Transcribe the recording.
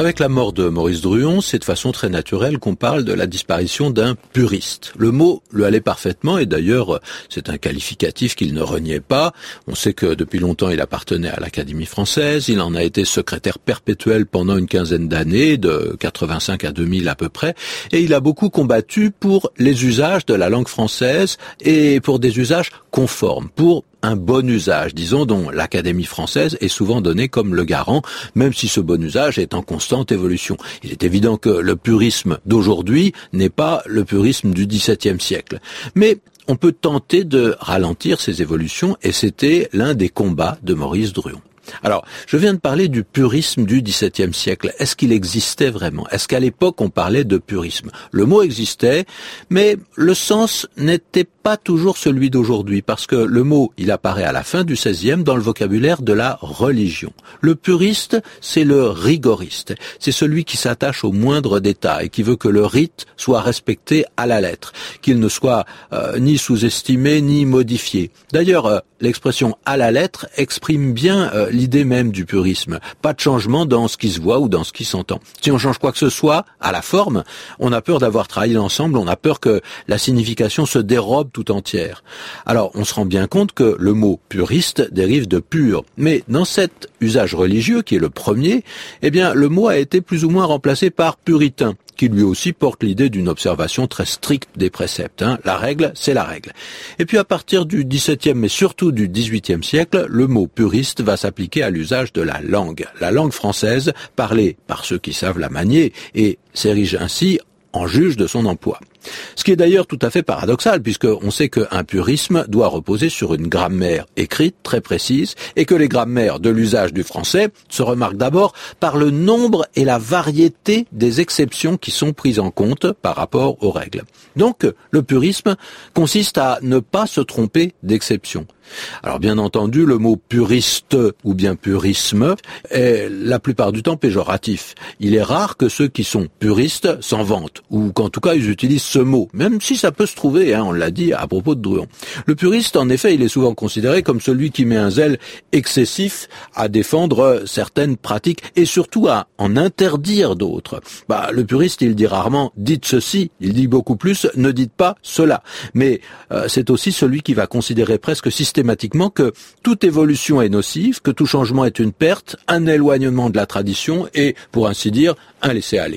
Avec la mort de Maurice Druon, c'est de façon très naturelle qu'on parle de la disparition d'un puriste. Le mot le allait parfaitement et d'ailleurs c'est un qualificatif qu'il ne reniait pas. On sait que depuis longtemps il appartenait à l'Académie française, il en a été secrétaire perpétuel pendant une quinzaine d'années, de 85 à 2000 à peu près, et il a beaucoup combattu pour les usages de la langue française et pour des usages conformes, un bon usage, disons, dont l'Académie française est souvent donnée comme le garant, même si ce bon usage est en constante évolution. Il est évident que le purisme d'aujourd'hui n'est pas le purisme du XVIIe siècle. Mais on peut tenter de ralentir ces évolutions et c'était l'un des combats de Maurice Druon. Alors, je viens de parler du purisme du XVIIe siècle. Est-ce qu'il existait vraiment? Est-ce qu'à l'époque on parlait de purisme? Le mot existait, mais le sens n'était pas toujours celui d'aujourd'hui, parce que le mot, il apparaît à la fin du XVIe dans le vocabulaire de la religion. Le puriste, c'est le rigoriste. C'est celui qui s'attache au moindre détail, qui veut que le rite soit respecté à la lettre, qu'il ne soit euh, ni sous-estimé ni modifié. D'ailleurs, euh, l'expression à la lettre exprime bien euh, l'idée même du purisme. Pas de changement dans ce qui se voit ou dans ce qui s'entend. Si on change quoi que ce soit à la forme, on a peur d'avoir trahi l'ensemble, on a peur que la signification se dérobe tout entière. Alors, on se rend bien compte que le mot puriste dérive de pur. Mais dans cet usage religieux, qui est le premier, eh bien, le mot a été plus ou moins remplacé par puritain qui lui aussi porte l'idée d'une observation très stricte des préceptes. Hein. La règle, c'est la règle. Et puis à partir du XVIIe, mais surtout du XVIIIe siècle, le mot puriste va s'appliquer à l'usage de la langue. La langue française, parlée par ceux qui savent la manier, et s'érige ainsi en juge de son emploi. Ce qui est d'ailleurs tout à fait paradoxal, puisqu'on sait qu'un purisme doit reposer sur une grammaire écrite très précise, et que les grammaires de l'usage du français se remarquent d'abord par le nombre et la variété des exceptions qui sont prises en compte par rapport aux règles. Donc, le purisme consiste à ne pas se tromper d'exception. Alors bien entendu, le mot puriste ou bien purisme est la plupart du temps péjoratif. Il est rare que ceux qui sont puristes s'en vantent, ou qu'en tout cas ils utilisent mot, même si ça peut se trouver, hein, on l'a dit à propos de Druon. Le puriste, en effet, il est souvent considéré comme celui qui met un zèle excessif à défendre certaines pratiques et surtout à en interdire d'autres. Bah, le puriste, il dit rarement dites ceci, il dit beaucoup plus ne dites pas cela. Mais euh, c'est aussi celui qui va considérer presque systématiquement que toute évolution est nocive, que tout changement est une perte, un éloignement de la tradition et, pour ainsi dire, un laisser-aller.